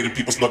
constipated people's smoke.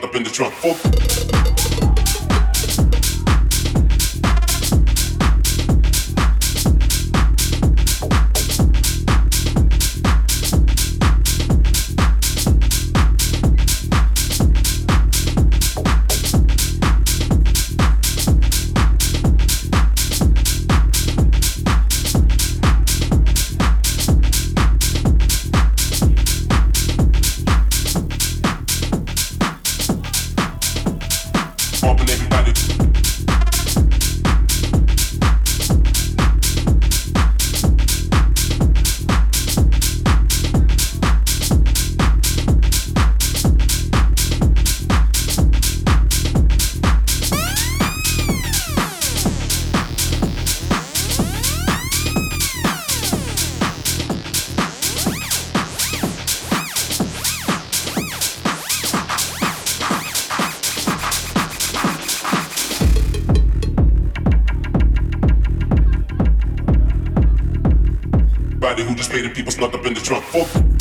Everybody who just paid the people snuck up in the trunk.